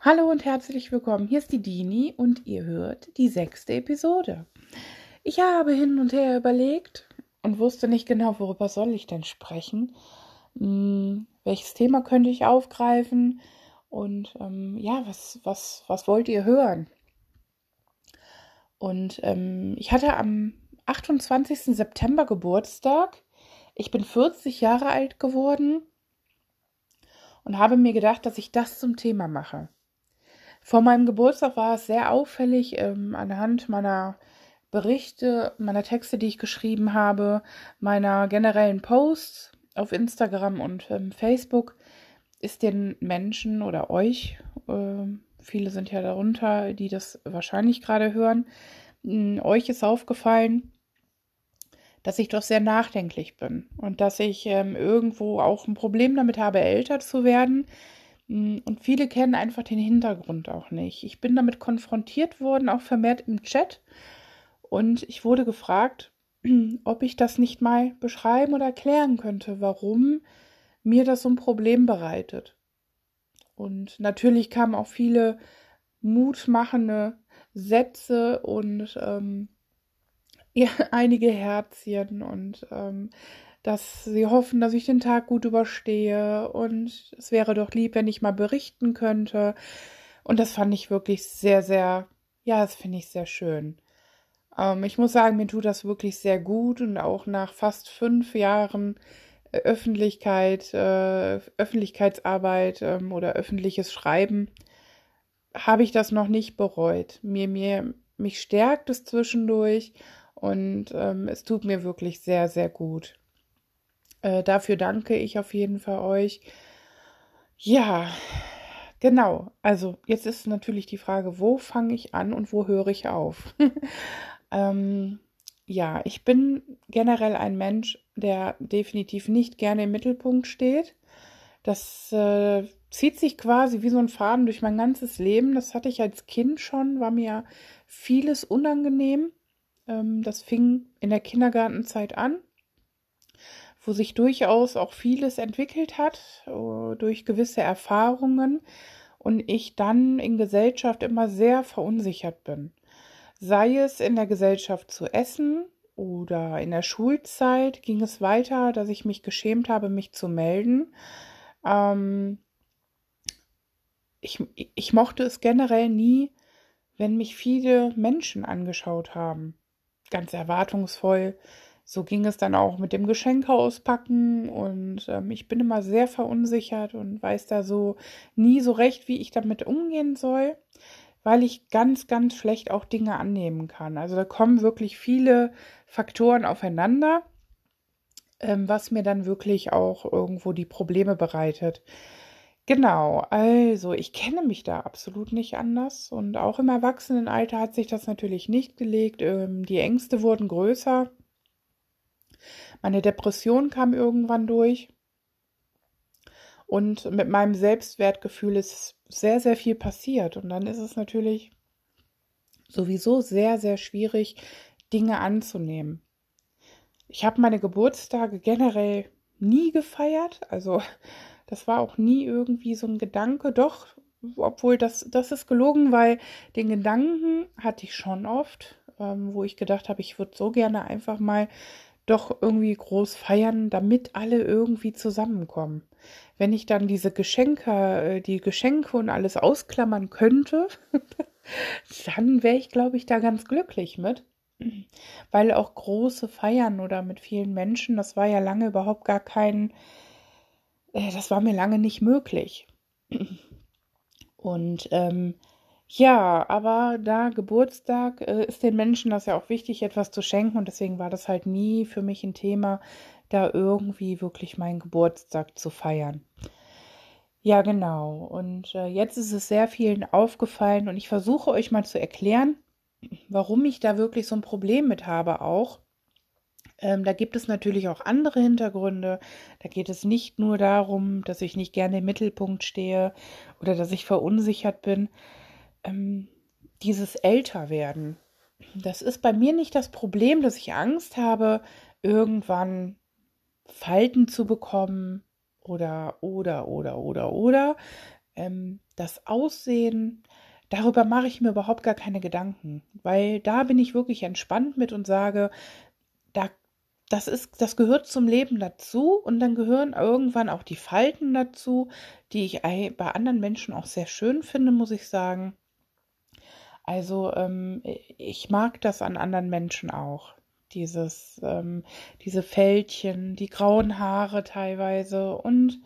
Hallo und herzlich willkommen. Hier ist die Dini und ihr hört die sechste Episode. Ich habe hin und her überlegt und wusste nicht genau, worüber soll ich denn sprechen. Hm, welches Thema könnte ich aufgreifen? Und ähm, ja, was, was, was wollt ihr hören? Und ähm, ich hatte am 28. September Geburtstag. Ich bin 40 Jahre alt geworden und habe mir gedacht, dass ich das zum Thema mache. Vor meinem Geburtstag war es sehr auffällig ähm, anhand meiner Berichte, meiner Texte, die ich geschrieben habe, meiner generellen Posts auf Instagram und ähm, Facebook, ist den Menschen oder euch, äh, viele sind ja darunter, die das wahrscheinlich gerade hören, mh, euch ist aufgefallen, dass ich doch sehr nachdenklich bin und dass ich ähm, irgendwo auch ein Problem damit habe, älter zu werden, und viele kennen einfach den Hintergrund auch nicht. Ich bin damit konfrontiert worden, auch vermehrt im Chat. Und ich wurde gefragt, ob ich das nicht mal beschreiben oder erklären könnte, warum mir das so ein Problem bereitet. Und natürlich kamen auch viele mutmachende Sätze und ähm, ja, einige Herzchen und ähm, dass sie hoffen, dass ich den Tag gut überstehe und es wäre doch lieb, wenn ich mal berichten könnte. Und das fand ich wirklich sehr, sehr, ja, das finde ich sehr schön. Ähm, ich muss sagen, mir tut das wirklich sehr gut und auch nach fast fünf Jahren äh, Öffentlichkeit, äh, Öffentlichkeitsarbeit ähm, oder öffentliches Schreiben habe ich das noch nicht bereut. Mir, mir, mich stärkt es zwischendurch und ähm, es tut mir wirklich sehr, sehr gut. Äh, dafür danke ich auf jeden Fall euch. Ja, genau. Also jetzt ist natürlich die Frage, wo fange ich an und wo höre ich auf? ähm, ja, ich bin generell ein Mensch, der definitiv nicht gerne im Mittelpunkt steht. Das äh, zieht sich quasi wie so ein Faden durch mein ganzes Leben. Das hatte ich als Kind schon, war mir vieles unangenehm. Ähm, das fing in der Kindergartenzeit an wo sich durchaus auch vieles entwickelt hat äh, durch gewisse Erfahrungen und ich dann in Gesellschaft immer sehr verunsichert bin. Sei es in der Gesellschaft zu essen oder in der Schulzeit ging es weiter, dass ich mich geschämt habe, mich zu melden. Ähm, ich, ich mochte es generell nie, wenn mich viele Menschen angeschaut haben. Ganz erwartungsvoll so ging es dann auch mit dem Geschenke auspacken und ähm, ich bin immer sehr verunsichert und weiß da so nie so recht, wie ich damit umgehen soll, weil ich ganz, ganz schlecht auch Dinge annehmen kann. Also da kommen wirklich viele Faktoren aufeinander, ähm, was mir dann wirklich auch irgendwo die Probleme bereitet. Genau, also ich kenne mich da absolut nicht anders und auch im Erwachsenenalter hat sich das natürlich nicht gelegt. Ähm, die Ängste wurden größer meine Depression kam irgendwann durch. Und mit meinem Selbstwertgefühl ist sehr, sehr viel passiert. Und dann ist es natürlich sowieso sehr, sehr schwierig, Dinge anzunehmen. Ich habe meine Geburtstage generell nie gefeiert. Also das war auch nie irgendwie so ein Gedanke. Doch, obwohl das, das ist gelogen, weil den Gedanken hatte ich schon oft, ähm, wo ich gedacht habe, ich würde so gerne einfach mal doch irgendwie groß feiern, damit alle irgendwie zusammenkommen. Wenn ich dann diese Geschenke, äh, die Geschenke und alles ausklammern könnte, dann wäre ich, glaube ich, da ganz glücklich mit. Weil auch große Feiern oder mit vielen Menschen, das war ja lange überhaupt gar kein, äh, das war mir lange nicht möglich. Und ähm, ja, aber da Geburtstag äh, ist den Menschen das ja auch wichtig, etwas zu schenken und deswegen war das halt nie für mich ein Thema, da irgendwie wirklich meinen Geburtstag zu feiern. Ja, genau. Und äh, jetzt ist es sehr vielen aufgefallen und ich versuche euch mal zu erklären, warum ich da wirklich so ein Problem mit habe auch. Ähm, da gibt es natürlich auch andere Hintergründe. Da geht es nicht nur darum, dass ich nicht gerne im Mittelpunkt stehe oder dass ich verunsichert bin, ähm, dieses Älterwerden. Das ist bei mir nicht das Problem, dass ich Angst habe, irgendwann Falten zu bekommen oder, oder, oder, oder, oder. ähm, das Aussehen, darüber mache ich mir überhaupt gar keine Gedanken, weil da bin ich wirklich entspannt mit und sage, da, das ist, das gehört zum Leben dazu und dann gehören irgendwann auch die Falten dazu, die ich bei anderen Menschen auch sehr schön finde, muss ich sagen. Also ähm, ich mag das an anderen Menschen auch. Dieses, ähm, diese Fältchen, die grauen Haare teilweise und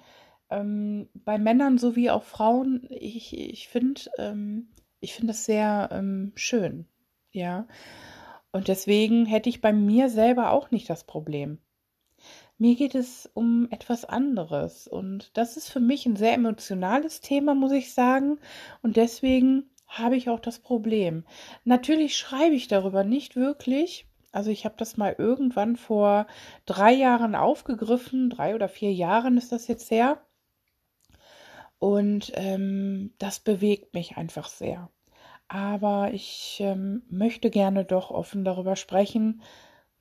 ähm, bei Männern sowie auch Frauen, ich, ich finde, ähm, ich finde es sehr ähm, schön, ja. Und deswegen hätte ich bei mir selber auch nicht das Problem. Mir geht es um etwas anderes und das ist für mich ein sehr emotionales Thema, muss ich sagen. Und deswegen habe ich auch das Problem. Natürlich schreibe ich darüber nicht wirklich. Also ich habe das mal irgendwann vor drei Jahren aufgegriffen, drei oder vier Jahren ist das jetzt her. Und ähm, das bewegt mich einfach sehr. Aber ich ähm, möchte gerne doch offen darüber sprechen,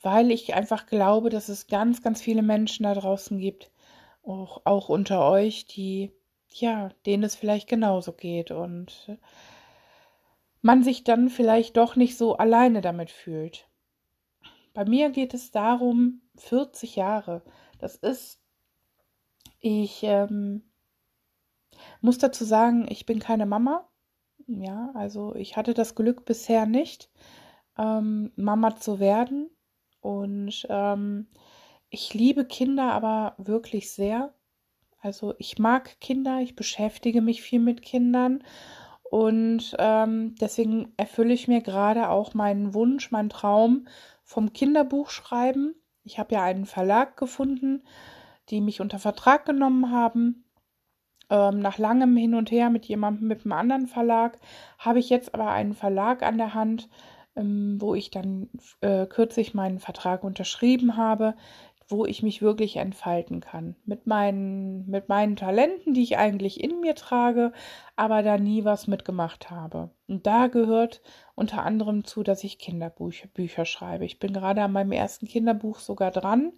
weil ich einfach glaube, dass es ganz, ganz viele Menschen da draußen gibt, auch, auch unter euch, die, ja, denen es vielleicht genauso geht und man sich dann vielleicht doch nicht so alleine damit fühlt. Bei mir geht es darum, 40 Jahre. Das ist, ich ähm, muss dazu sagen, ich bin keine Mama. Ja, also ich hatte das Glück bisher nicht, ähm, Mama zu werden. Und ähm, ich liebe Kinder aber wirklich sehr. Also ich mag Kinder, ich beschäftige mich viel mit Kindern und ähm, deswegen erfülle ich mir gerade auch meinen Wunsch, meinen Traum vom Kinderbuchschreiben. Ich habe ja einen Verlag gefunden, die mich unter Vertrag genommen haben ähm, nach langem Hin und Her mit jemandem, mit einem anderen Verlag, habe ich jetzt aber einen Verlag an der Hand, ähm, wo ich dann äh, kürzlich meinen Vertrag unterschrieben habe, wo ich mich wirklich entfalten kann. Mit meinen, mit meinen Talenten, die ich eigentlich in mir trage, aber da nie was mitgemacht habe. Und da gehört unter anderem zu, dass ich Kinderbücher Bücher schreibe. Ich bin gerade an meinem ersten Kinderbuch sogar dran.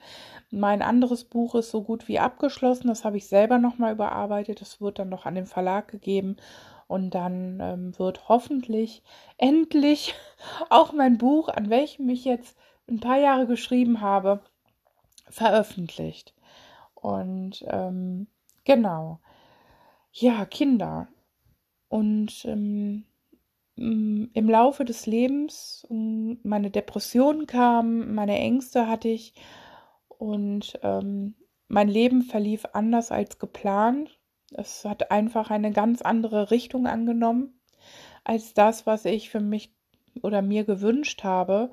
Mein anderes Buch ist so gut wie abgeschlossen. Das habe ich selber nochmal überarbeitet. Das wird dann noch an den Verlag gegeben. Und dann ähm, wird hoffentlich endlich auch mein Buch, an welchem ich jetzt ein paar Jahre geschrieben habe, veröffentlicht. Und ähm, genau. Ja, Kinder. Und ähm, im Laufe des Lebens meine Depression kam, meine Ängste hatte ich und ähm, mein Leben verlief anders als geplant. Es hat einfach eine ganz andere Richtung angenommen als das, was ich für mich oder mir gewünscht habe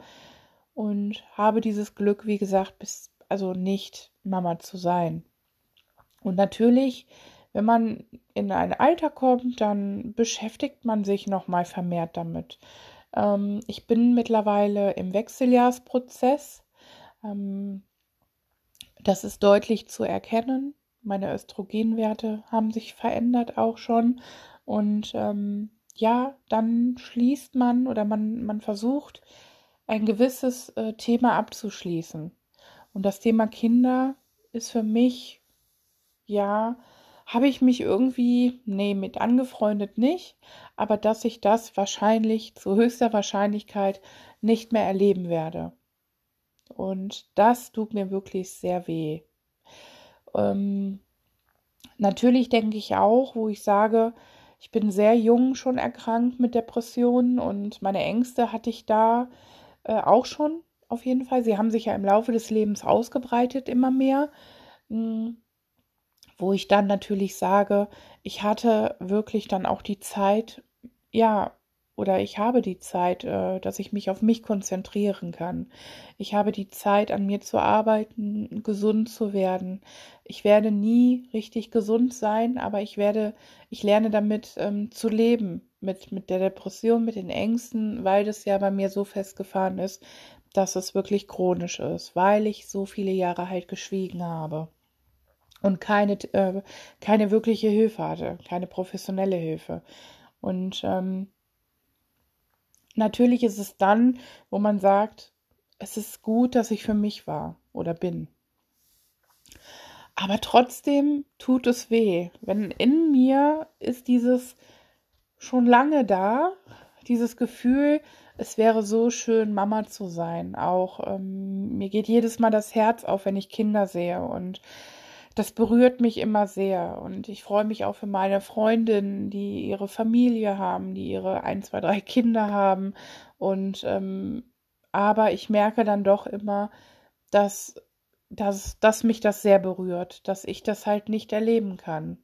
und habe dieses Glück, wie gesagt, bis also nicht Mama zu sein. Und natürlich, wenn man in ein Alter kommt, dann beschäftigt man sich noch mal vermehrt damit. Ähm, ich bin mittlerweile im Wechseljahrsprozess. Ähm, das ist deutlich zu erkennen. Meine Östrogenwerte haben sich verändert auch schon. Und ähm, ja, dann schließt man oder man, man versucht, ein gewisses äh, Thema abzuschließen. Und das Thema Kinder ist für mich, ja, habe ich mich irgendwie, nee, mit angefreundet nicht, aber dass ich das wahrscheinlich zu höchster Wahrscheinlichkeit nicht mehr erleben werde. Und das tut mir wirklich sehr weh. Ähm, natürlich denke ich auch, wo ich sage, ich bin sehr jung schon erkrankt mit Depressionen und meine Ängste hatte ich da äh, auch schon auf jeden Fall. Sie haben sich ja im Laufe des Lebens ausgebreitet immer mehr, hm, wo ich dann natürlich sage, ich hatte wirklich dann auch die Zeit, ja, oder ich habe die Zeit, äh, dass ich mich auf mich konzentrieren kann. Ich habe die Zeit, an mir zu arbeiten, gesund zu werden. Ich werde nie richtig gesund sein, aber ich werde, ich lerne damit ähm, zu leben, mit, mit der Depression, mit den Ängsten, weil das ja bei mir so festgefahren ist, dass es wirklich chronisch ist, weil ich so viele Jahre halt geschwiegen habe und keine, äh, keine wirkliche Hilfe hatte, keine professionelle Hilfe. Und ähm, natürlich ist es dann, wo man sagt, es ist gut, dass ich für mich war oder bin. Aber trotzdem tut es weh. Wenn in mir ist dieses schon lange da, dieses Gefühl, es wäre so schön, Mama zu sein. Auch ähm, mir geht jedes Mal das Herz auf, wenn ich Kinder sehe. Und das berührt mich immer sehr. Und ich freue mich auch für meine Freundinnen, die ihre Familie haben, die ihre ein, zwei, drei Kinder haben. Und ähm, aber ich merke dann doch immer, dass, dass, dass mich das sehr berührt, dass ich das halt nicht erleben kann.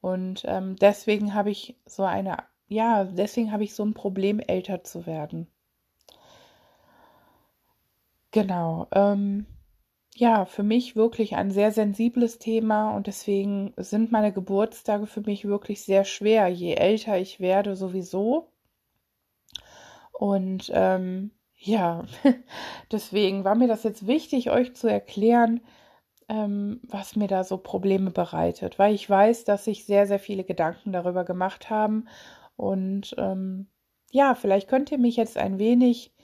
Und ähm, deswegen habe ich so eine, ja, deswegen habe ich so ein Problem, älter zu werden. Genau. Ähm, ja, für mich wirklich ein sehr sensibles Thema und deswegen sind meine Geburtstage für mich wirklich sehr schwer, je älter ich werde sowieso. Und ähm, ja, deswegen war mir das jetzt wichtig, euch zu erklären, ähm, was mir da so Probleme bereitet, weil ich weiß, dass sich sehr, sehr viele Gedanken darüber gemacht haben. Und ähm, ja, vielleicht könnt ihr mich jetzt ein wenig,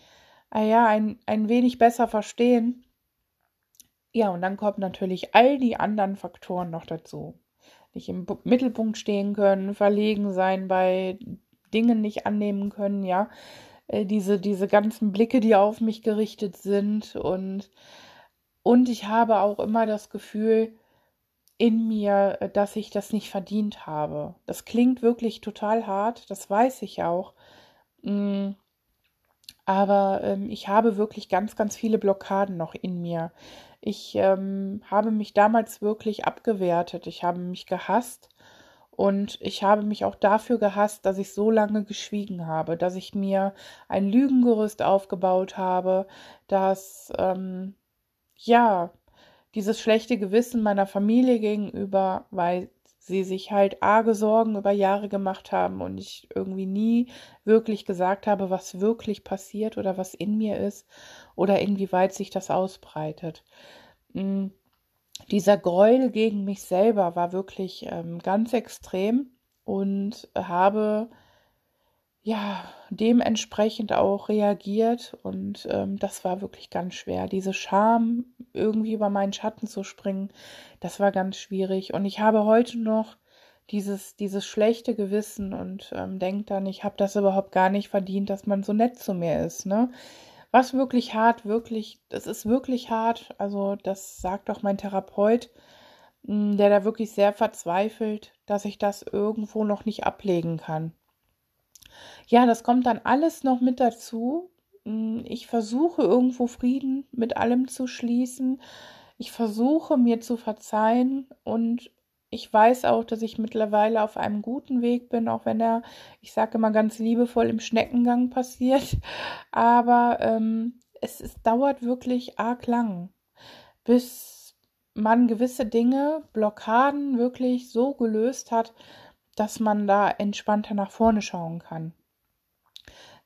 ah ja, ein, ein wenig besser verstehen. Ja, und dann kommen natürlich all die anderen Faktoren noch dazu. Nicht im Mittelpunkt stehen können, verlegen sein bei Dingen nicht annehmen können, ja. Äh, diese, diese ganzen Blicke, die auf mich gerichtet sind und, und ich habe auch immer das Gefühl in mir, äh, dass ich das nicht verdient habe. Das klingt wirklich total hart, das weiß ich auch. Mm, aber ähm, ich habe wirklich ganz, ganz viele Blockaden noch in mir. Ich ähm, habe mich damals wirklich abgewertet. Ich habe mich gehasst und ich habe mich auch dafür gehasst, dass ich so lange geschwiegen habe, dass ich mir ein Lügengerüst aufgebaut habe, dass, ähm, ja, dieses schlechte Gewissen meiner Familie gegenüber, weil sie sich halt arge Sorgen über Jahre gemacht haben und ich irgendwie nie wirklich gesagt habe, was wirklich passiert oder was in mir ist oder inwieweit sich das ausbreitet. Hm dieser Gräuel gegen mich selber war wirklich ähm, ganz extrem und habe ja dementsprechend auch reagiert und ähm, das war wirklich ganz schwer. Diese Scham, irgendwie über meinen Schatten zu springen, das war ganz schwierig und ich habe heute noch dieses, dieses schlechte Gewissen und ähm, denke dann, ich habe das überhaupt gar nicht verdient, dass man so nett zu mir ist, ne? Was wirklich hart, wirklich, das ist wirklich hart. Also das sagt auch mein Therapeut, hm, der da wirklich sehr verzweifelt, dass ich das irgendwo noch nicht ablegen kann. Ja, das kommt dann alles noch mit dazu. Hm, ich versuche irgendwo Frieden mit allem zu schließen. Ich versuche mir zu verzeihen und ich weiß auch, dass ich mittlerweile auf einem guten Weg bin, auch wenn er, ich sage immer ganz liebevoll, im Schneckengang passiert. Aber ähm, es, es dauert wirklich arg lang, bis man gewisse Dinge, Blockaden wirklich so gelöst hat, dass man da entspannter nach vorne schauen kann.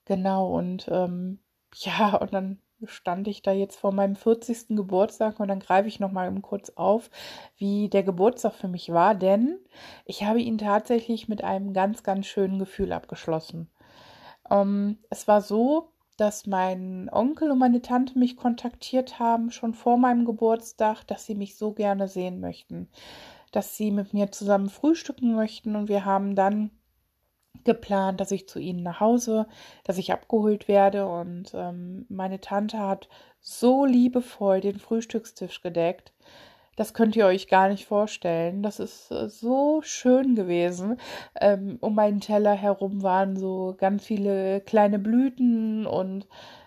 Genau, und ähm, ja, und dann stand ich da jetzt vor meinem 40. Geburtstag und dann greife ich noch mal kurz auf, wie der Geburtstag für mich war, denn ich habe ihn tatsächlich mit einem ganz, ganz schönen Gefühl abgeschlossen. Ähm, es war so, dass mein Onkel und meine Tante mich kontaktiert haben, schon vor meinem Geburtstag, dass sie mich so gerne sehen möchten, dass sie mit mir zusammen frühstücken möchten und wir haben dann geplant, dass ich zu ihnen nach Hause, dass ich abgeholt werde. Und ähm, meine Tante hat so liebevoll den Frühstückstisch gedeckt. Das könnt ihr euch gar nicht vorstellen. Das ist äh, so schön gewesen. Ähm, um meinen Teller herum waren so ganz viele kleine Blüten und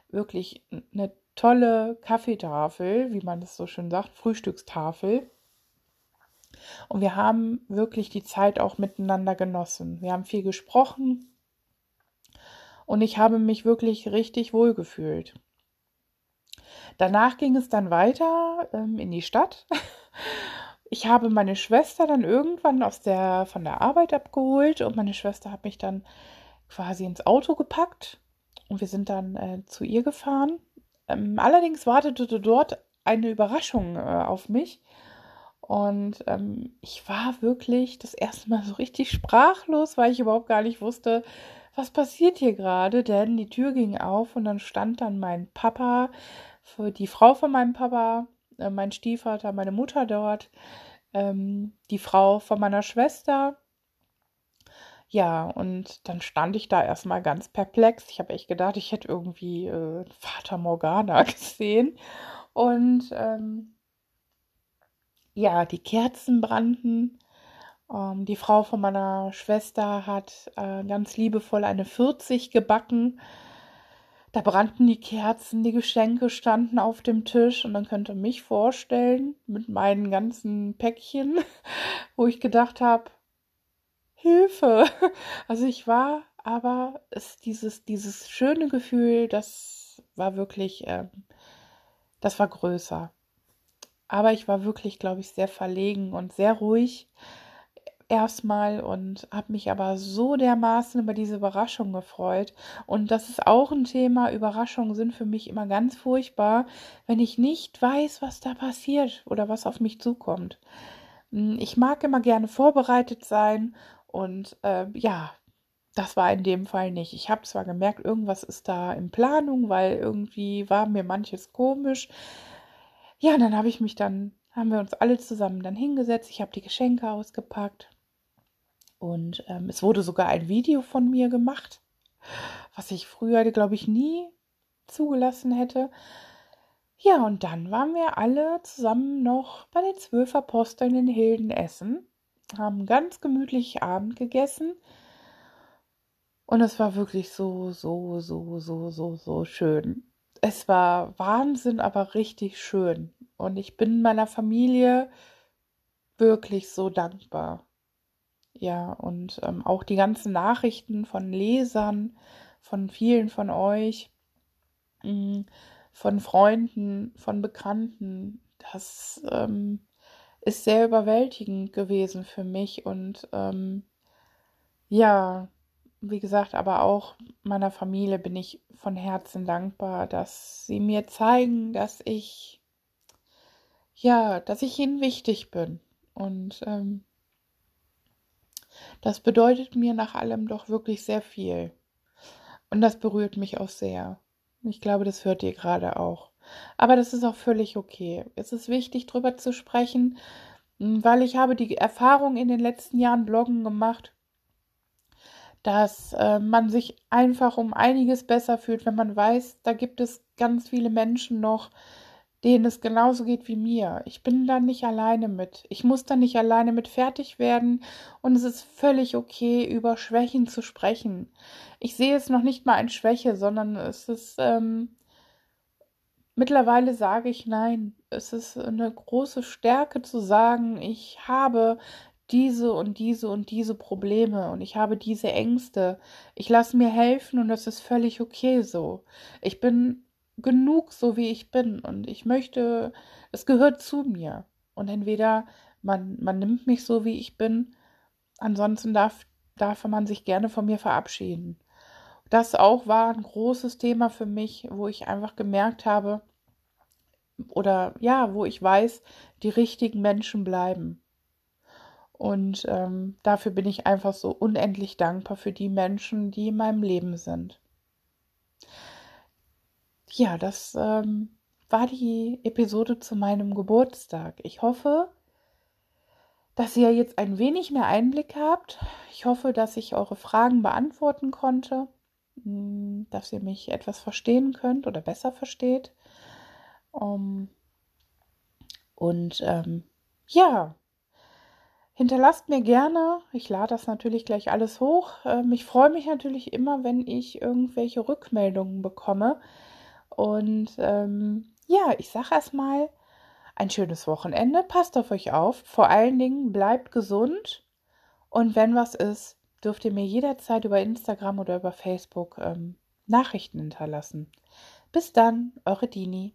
wirklich eine tolle Kaffeetafel, wie man das so schön sagt, Frühstückstafel. Und wir haben wirklich die Zeit auch miteinander genossen. Wir haben viel gesprochen und ich habe mich wirklich richtig wohl gefühlt. Danach ging es dann weiter ähm, in die Stadt. Ich habe meine Schwester dann irgendwann aus der, von der Arbeit abgeholt und meine Schwester hat mich dann quasi ins Auto gepackt und wir sind dann äh, zu ihr gefahren. Ähm, allerdings wartete dort eine Überraschung äh, auf mich. Und ähm, ich war wirklich das erste Mal so richtig sprachlos, weil ich überhaupt gar nicht wusste, was passiert hier gerade. Denn die Tür ging auf und dann stand dann mein Papa, die Frau von meinem Papa äh, mein Stiefvater, meine Mutter dort, ähm, die Frau von meiner Schwester. Ja, und dann stand ich da erstmal ganz perplex. Ich habe echt gedacht, ich hätte irgendwie äh, Vater Morgana gesehen. Und ähm, ja, die Kerzen brannten. Ähm, die Frau von meiner Schwester hat äh, ganz liebevoll eine 40 gebacken. Da brannten die Kerzen, die Geschenke standen auf dem Tisch und dann könnt ihr mich vorstellen mit meinen ganzen Päckchen, wo ich gedacht habe, Hilfe. Also ich war, aber es dieses dieses schöne Gefühl, das war wirklich, ähm, das war größer. Aber ich war wirklich, glaube ich, sehr verlegen und sehr ruhig erstmal und habe mich aber so dermaßen über diese Überraschung gefreut. Und das ist auch ein Thema. Überraschungen sind für mich immer ganz furchtbar, wenn ich nicht weiß, was da passiert oder was auf mich zukommt. Hm, ich mag immer gerne vorbereitet sein und äh, ja, das war in dem Fall nicht. Ich habe zwar gemerkt, irgendwas ist da in Planung, weil irgendwie war mir manches komisch. Ja, dann habe ich mich dann, haben wir uns alle zusammen dann hingesetzt. Ich habe die Geschenke ausgepackt und ähm, es wurde sogar ein Video von mir gemacht, was ich früher, glaube ich, nie zugelassen hätte. Ja, und dann waren wir alle zusammen noch bei den zwölf Aposteln in Hilden essen, haben ganz gemütlich Abend gegessen. Und es war wirklich so, so, so, so, so, so schön. Es war Wahnsinn, aber richtig schön. Und ich bin meiner Familie wirklich so dankbar. Ja, und ähm, auch die ganzen Nachrichten von Lesern, von vielen von euch, mh, mm, von Freunden, von Bekannten, das ähm, ist sehr überwältigend gewesen für mich und ähm, ja, wie gesagt, aber auch meiner Familie bin ich von Herzen dankbar, dass sie mir zeigen, dass ich ja, dass ich ihnen wichtig bin und ähm, das bedeutet mir nach allem doch wirklich sehr viel. Und das berührt mich auch sehr. Ich glaube, das hört ihr gerade auch. Aber das ist auch völlig okay. Es ist wichtig, darüber zu sprechen, weil ich habe die Erfahrung in den letzten Jahren Bloggen gemacht, dass äh, man sich einfach um einiges besser fühlt, wenn man weiß, da gibt es ganz viele Menschen noch, denen es genauso geht wie mir. Ich bin da nicht alleine mit. Ich muss da nicht alleine mit fertig werden und es ist völlig okay, über Schwächen zu sprechen. Ich sehe es noch nicht mal als Schwäche, sondern es ist ähm, mittlerweile sage ich nein. Es ist eine große Stärke zu sagen, ich habe diese und diese und diese Probleme und ich habe diese Ängste. Ich lasse mir helfen und das ist völlig okay so. Ich bin genug, so wie ich bin. Und ich möchte, es gehört zu mir. Und entweder man, man nimmt mich so, wie ich bin, ansonsten darf, darf man sich gerne von mir verabschieden. Das auch war ein großes Thema für mich, wo ich einfach gemerkt habe, oder ja, wo ich weiß, die richtigen Menschen bleiben. Und ähm, dafür bin ich einfach so unendlich dankbar für die Menschen, die in meinem Leben sind ja, das ähm, war die Episode zu meinem Geburtstag. Ich hoffe, dass ihr jetzt ein wenig mehr Einblick habt. Ich hoffe, dass ich eure Fragen beantworten konnte, hm, dass ihr mich etwas verstehen könnt oder besser versteht. Um, und ähm, ja, hinterlasst mir gerne, ich lade das natürlich gleich alles hoch. Ähm, ich freue mich natürlich immer, wenn ich irgendwelche Rückmeldungen bekomme. Und ähm, ja, ich sage erstmal ein schönes Wochenende. Passt auf euch auf. Vor allen Dingen bleibt gesund. Und wenn was ist, dürft ihr mir jederzeit über Instagram oder über Facebook ähm, Nachrichten hinterlassen. Bis dann, eure Dini.